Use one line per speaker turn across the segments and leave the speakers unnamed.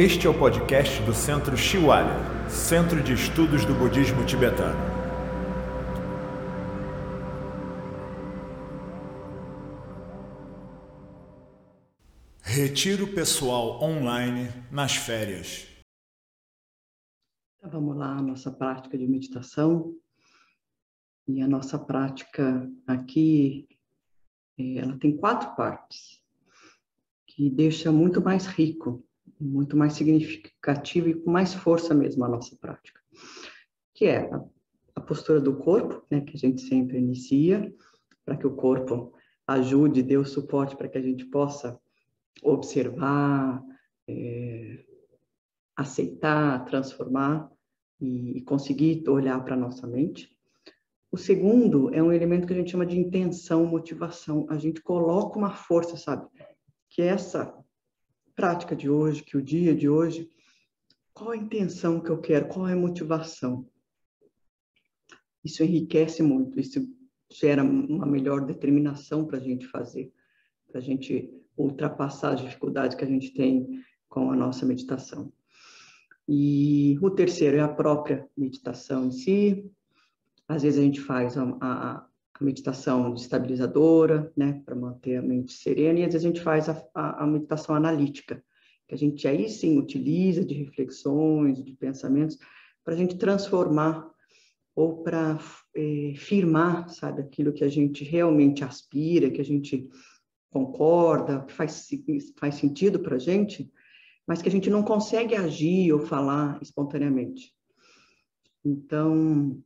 Este é o podcast do Centro Shiwalya, Centro de Estudos do Budismo Tibetano. Retiro pessoal online nas férias.
Então, vamos lá, nossa prática de meditação. E a nossa prática aqui, eh, ela tem quatro partes, que deixa muito mais rico muito mais significativo e com mais força mesmo a nossa prática, que é a, postura do corpo, né, que a gente sempre inicia, para que o corpo ajude, dê o suporte para que a gente possa observar, é, aceitar, transformar e, conseguir olhar para a nossa mente. O segundo é um elemento que a gente chama de intenção, motivação. A gente coloca uma força, sabe? Que essa prática de hoje, que o dia de hoje, qual a intenção que eu quero, qual é a motivação. Isso enriquece muito, isso gera uma melhor determinação para a gente fazer, para a gente ultrapassar as dificuldades que a gente tem com a nossa meditação. E o terceiro é a própria meditação em si. Às vezes a gente faz a, a, meditação estabilizadora, né, para manter a mente serena, e às vezes a gente faz a, a, a, meditação analítica, que a gente aí sim utiliza de reflexões, de pensamentos, para a gente transformar ou para é, firmar, sabe, aquilo que a gente realmente aspira, que a gente concorda, que faz, faz sentido para a gente, mas que a gente não consegue agir ou falar espontaneamente. Então,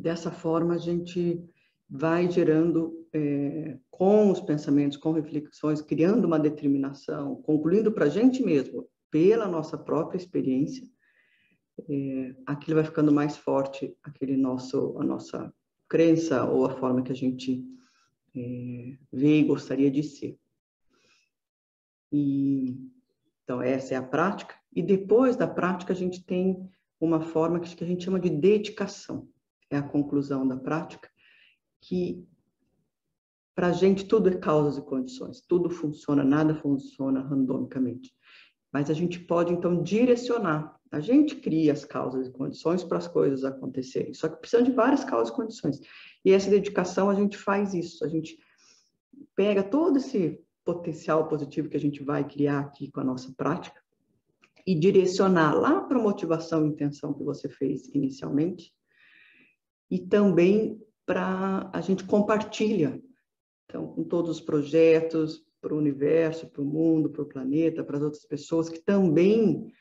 dessa forma a gente vai gerando é, com os pensamentos, com reflexões, criando uma determinação, concluindo para a gente mesmo, pela nossa própria experiência, é, aquilo vai ficando mais forte, aquele nosso, a nossa crença ou a forma que a gente é, vê e gostaria de ser. E, então, essa é a prática. E depois da prática, a gente tem uma forma que a gente chama de dedicação. É a conclusão da prática, que para a gente tudo é causas e condições, tudo funciona, nada funciona randomicamente. Mas a gente pode então direcionar. A gente cria as causas e condições para as coisas acontecerem. Só que precisa de várias causas e condições. E essa dedicação a gente faz isso. A gente pega todo esse potencial positivo que a gente vai criar aqui com a nossa prática e direcionar lá para a motivação e intenção que você fez inicialmente e também para a gente compartilha, então, com todos os projetos, para o universo, para o mundo, para o planeta, para as outras pessoas que também,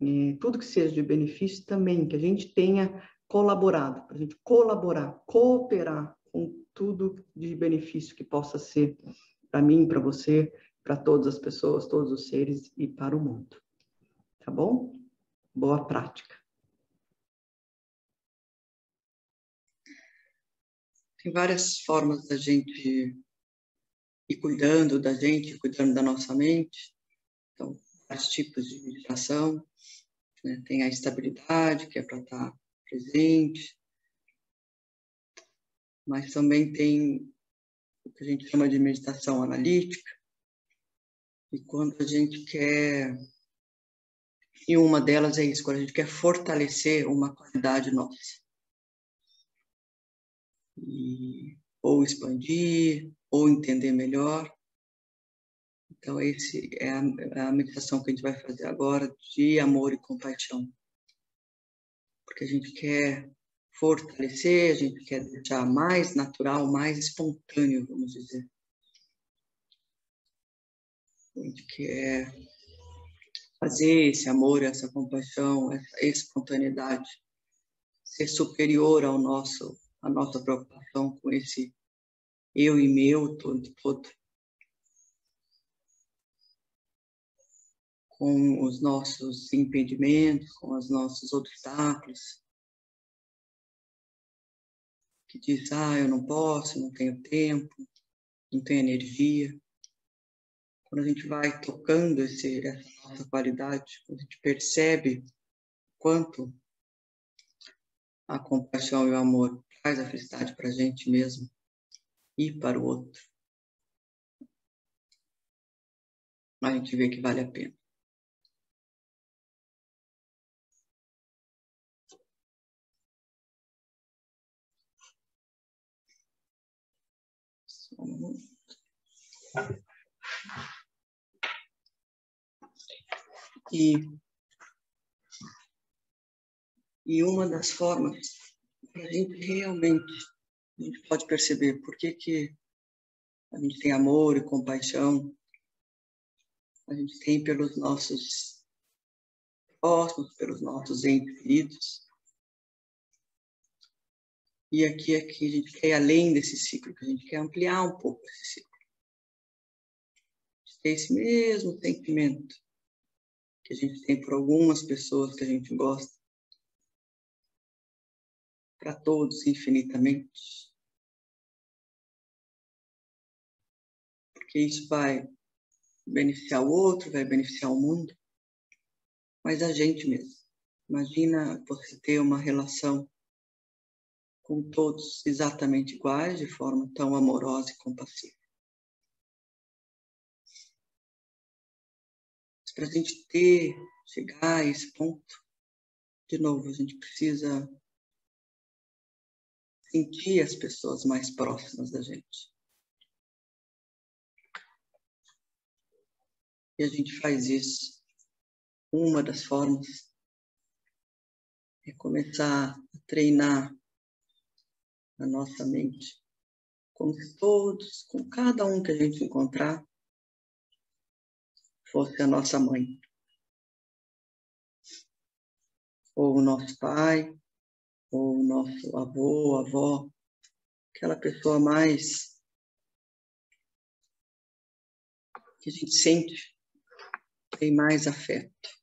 é, tudo que seja de benefício também, que a gente tenha colaborado, para a gente colaborar, cooperar com tudo de benefício que possa ser para mim, para você, para todas as pessoas, todos os seres e para o mundo. Tá bom? Boa prática. Tem várias formas da gente ir cuidando da gente, cuidando da nossa mente. Então, vários tipos de meditação. Né? Tem a estabilidade, que é para estar presente. Mas também tem o que a gente chama de meditação analítica. E quando a gente quer. E uma delas é isso, quando a gente quer fortalecer uma qualidade nossa e, ou expandir, ou entender melhor. Então, esse é a, é a meditação que a gente vai fazer agora de amor e compaixão. Porque a gente quer fortalecer, a gente quer deixar mais natural, mais espontâneo, vamos dizer. A gente quer fazer esse amor, essa compaixão, essa espontaneidade ser superior ao nosso a nossa preocupação com esse eu e meu todo, todo. Com os nossos impedimentos, com os nossos obstáculos. Que diz, ah, eu não posso, não tenho tempo, não tenho energia. Quando a gente vai tocando esse, essa nossa qualidade, a gente percebe quanto a compaixão e o amor traz a felicidade para a gente mesmo e para o outro. A gente vê que vale a pena. E, e uma das formas a gente realmente a gente pode perceber por que, que a gente tem amor e compaixão, a gente tem pelos nossos próximos, pelos nossos entes queridos. E aqui, aqui a gente quer ir além desse ciclo, que a gente quer ampliar um pouco esse ciclo. Ter esse mesmo sentimento que a gente tem por algumas pessoas que a gente gosta, para todos infinitamente. Porque isso vai beneficiar o outro, vai beneficiar o mundo, mas a gente mesmo. Imagina você ter uma relação com todos exatamente iguais, de forma tão amorosa e compassiva. Para a gente ter, chegar a esse ponto, de novo, a gente precisa sentir as pessoas mais próximas da gente. E a gente faz isso. Uma das formas é começar a treinar a nossa mente, como se todos, com cada um que a gente encontrar, fosse a nossa mãe. Ou o nosso pai, ou o nosso avô, avó, aquela pessoa mais que a gente sente tem mais afeto.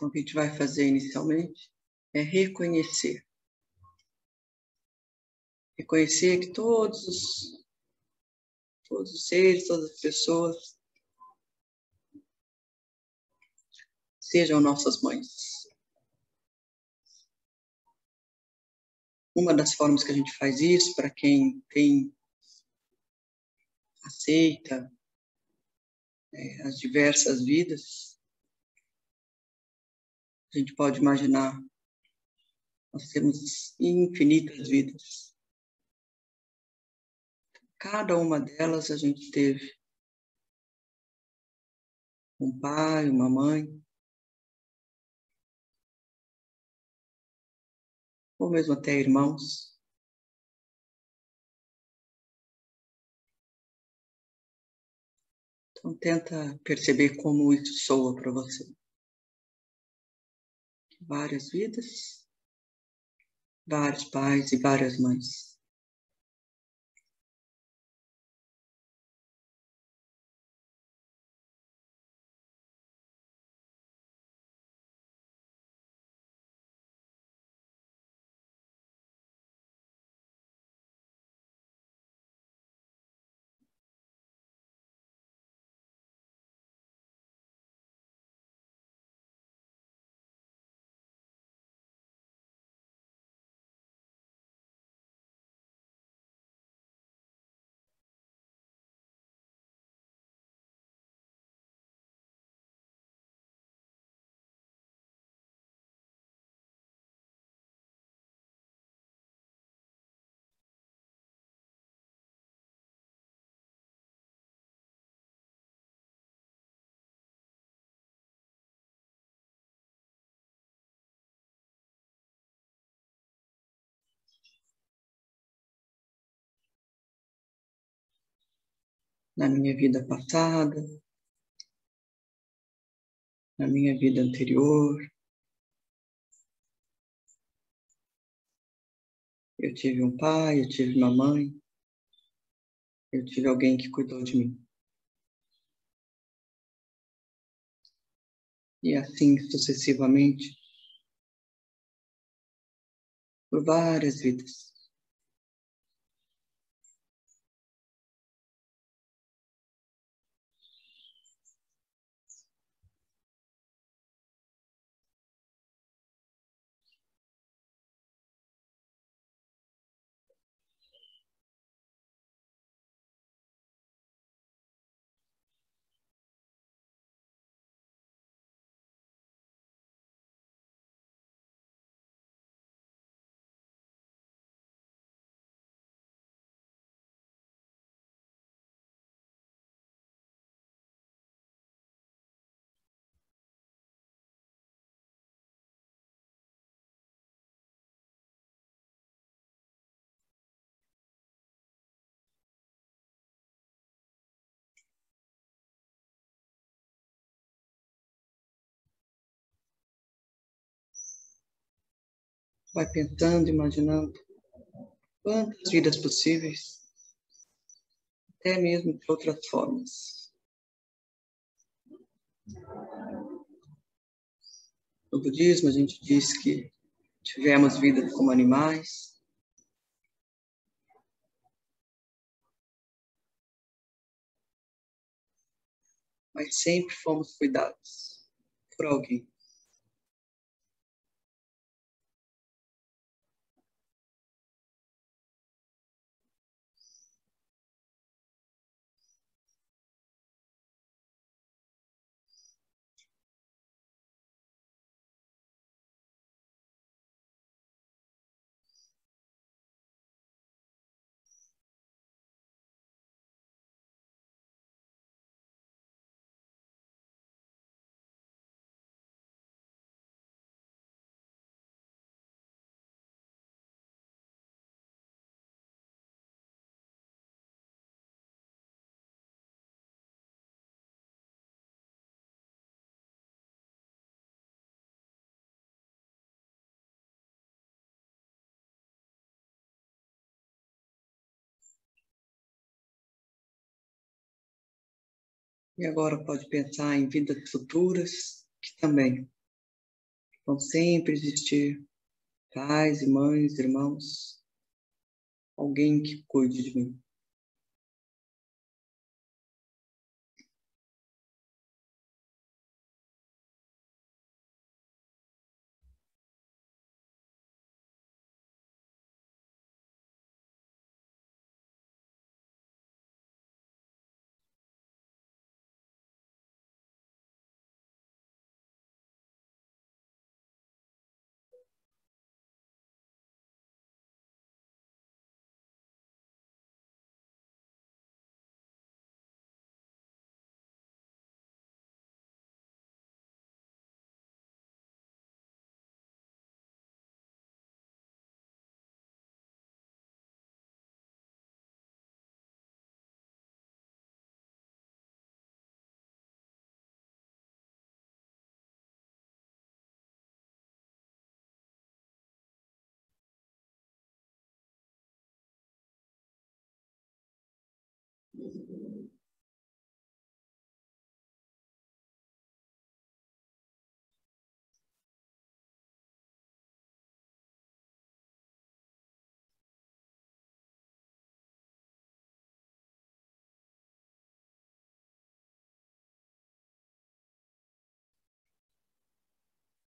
Então, o que a gente vai fazer inicialmente é reconhecer. Reconhecer que todos os, todos os seres, todas as pessoas sejam nossas mães. Uma das formas que a gente faz isso, para quem tem aceita é, as diversas vidas, a gente pode imaginar, nós temos infinitas vidas. Cada uma delas a gente teve um pai, uma mãe, ou mesmo até irmãos. Então tenta perceber como isso soa para você. Várias vidas, vários pais e várias mães. Na minha vida passada, na minha vida anterior. Eu tive um pai, eu tive uma mãe, eu tive alguém que cuidou de mim. E assim sucessivamente, por várias vidas. Vai pensando, imaginando quantas vidas possíveis, até mesmo de outras formas. No budismo, a gente diz que tivemos vidas como animais, mas sempre fomos cuidados por alguém. E agora pode pensar em vidas futuras que também vão sempre existir pais mães, irmãos, alguém que cuide de mim.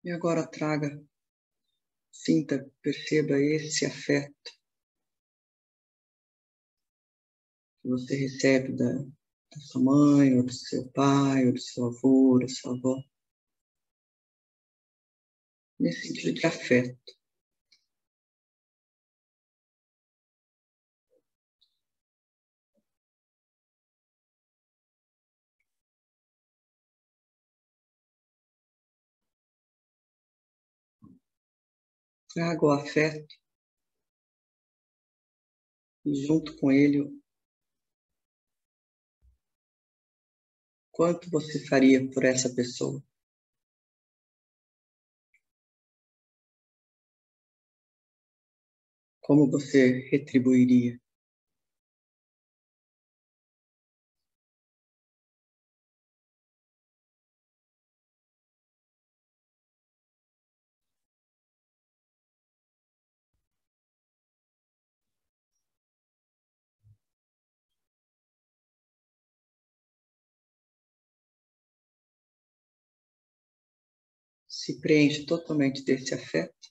E agora traga, sinta, perceba esse afeto que você recebe da, da sua mãe, ou do seu pai, ou do seu avô, da sua avó. Nesse sentido de afeto. Traga o afeto e junto com ele quanto você faria por essa pessoa. Como você retribuiria? Se preenche totalmente desse afeto.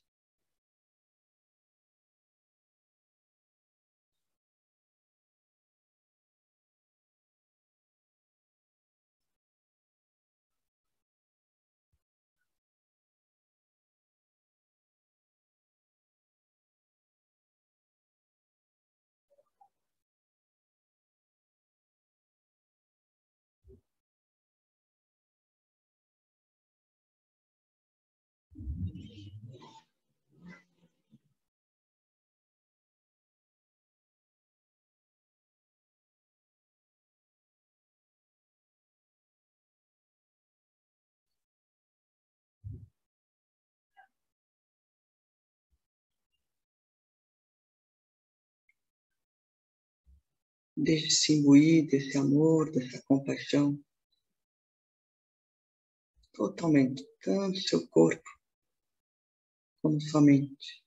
Deixe-se imbuir desse amor, dessa compaixão. Totalmente, tanto seu corpo como sua mente.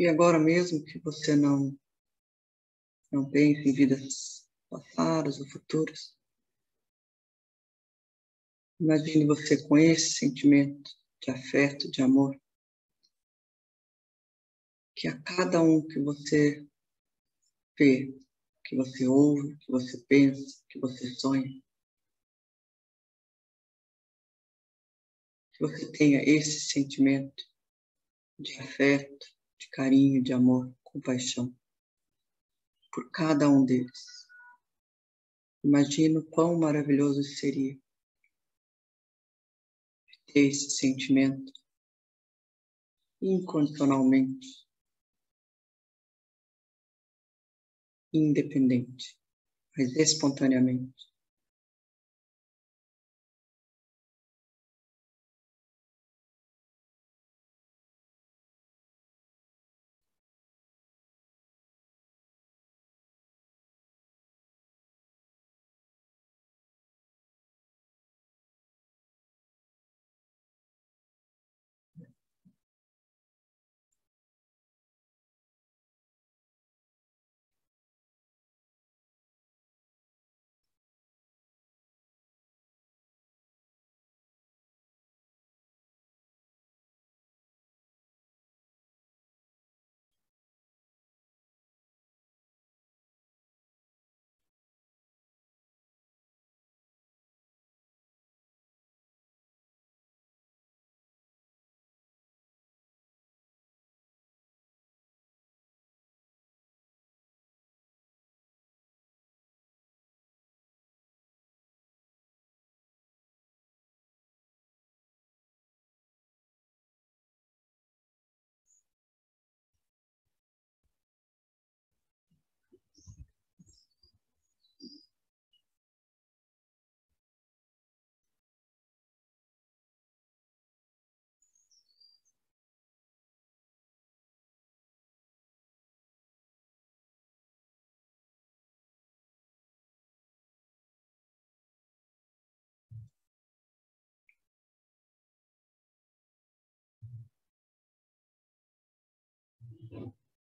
E agora mesmo que você não não pense em vidas passadas ou futuras, imagine você com esse sentimento de afeto, de amor, que a cada um que você vê, que você ouve, que você pensa, que você sonha, que você tenha esse sentimento de afeto, de carinho, de amor, compaixão por cada um deles. Imagino quão maravilhoso seria ter esse sentimento incondicionalmente, independente, mas espontaneamente.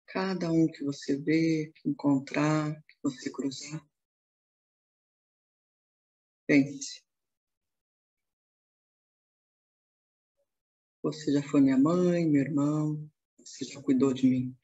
Cada um que você vê, que encontrar, que você cruzar. Pense. Você já foi minha mãe, meu irmão, você já cuidou de mim.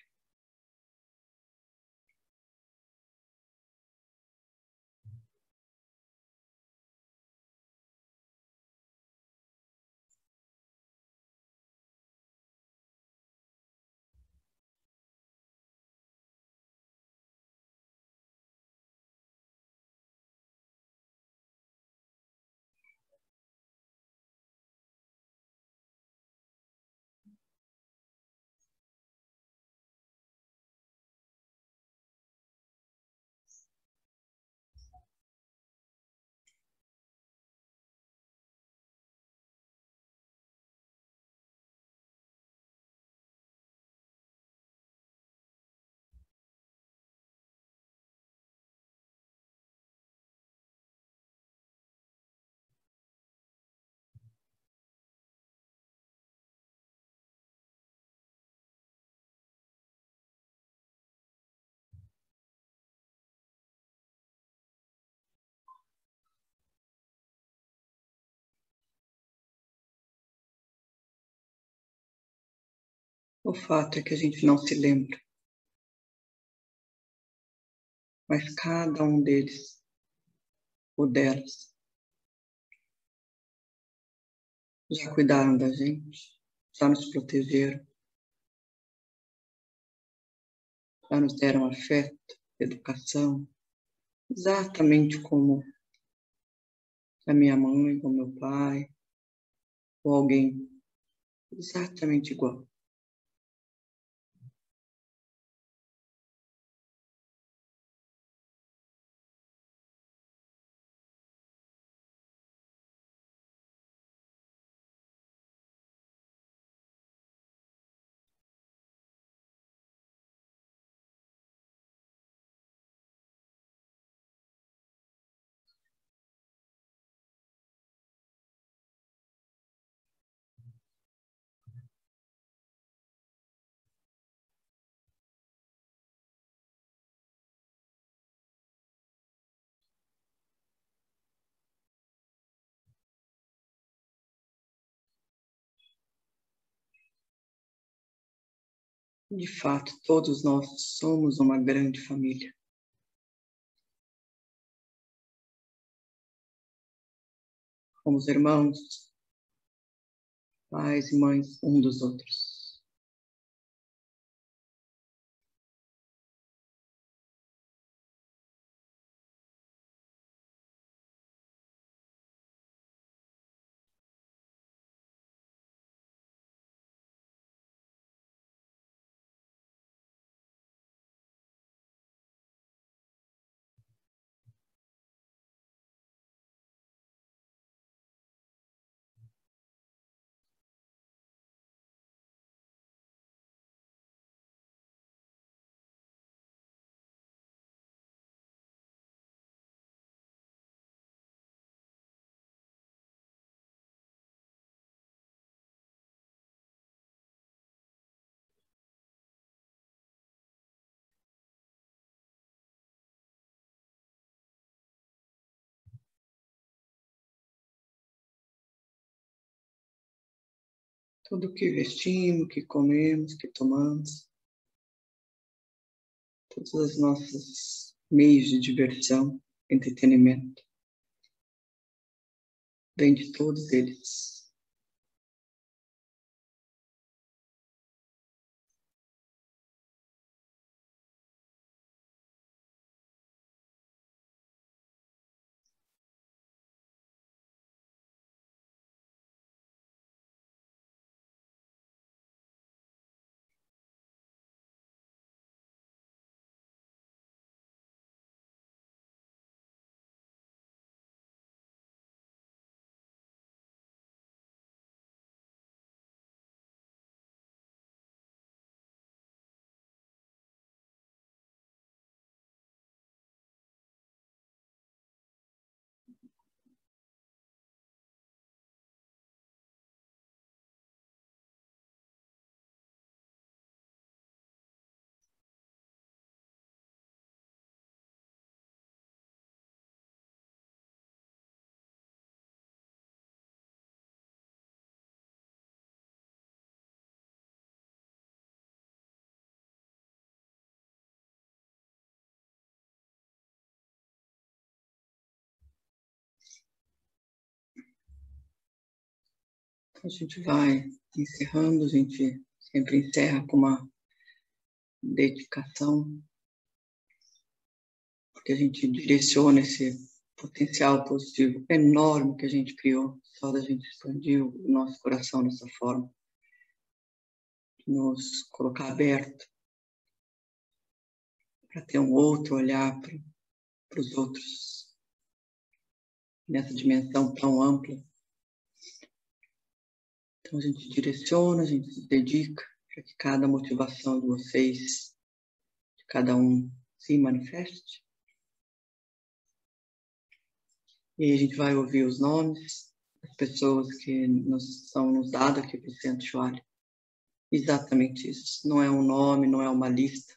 O fato é que a gente não se lembra. Mas cada um deles ou delas. Já cuidaram da gente, já nos protegeram, já nos deram afeto, educação, exatamente como a minha mãe, ou meu pai, ou alguém exatamente igual. De fato, todos nós somos uma grande família. Somos irmãos, pais e mães um dos outros. Tudo que vestimos, que comemos, que tomamos, todos os nossos meios de diversão, entretenimento, vem de todos eles. A gente vai encerrando, a gente sempre encerra com uma dedicação, porque a gente direciona esse potencial positivo enorme que a gente criou, só da gente expandir o nosso coração dessa forma, nos colocar aberto para ter um outro olhar para os outros nessa dimensão tão ampla então a gente direciona, a gente se dedica para que cada motivação de vocês, de cada um, se manifeste. E a gente vai ouvir os nomes das pessoas que nos, são nos dados aqui para o Centro Chualha. Exatamente isso. Não é um nome, não é uma lista,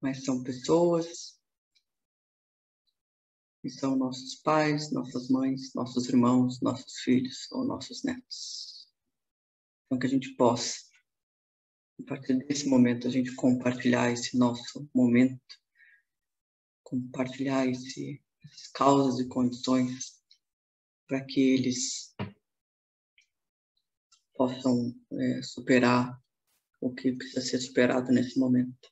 mas são pessoas que são nossos pais, nossas mães, nossos irmãos, nossos filhos ou nossos netos. Então, que a gente possa, a partir desse momento, a gente compartilhar esse nosso momento compartilhar esse, essas causas e condições para que eles possam é, superar o que precisa ser superado nesse momento.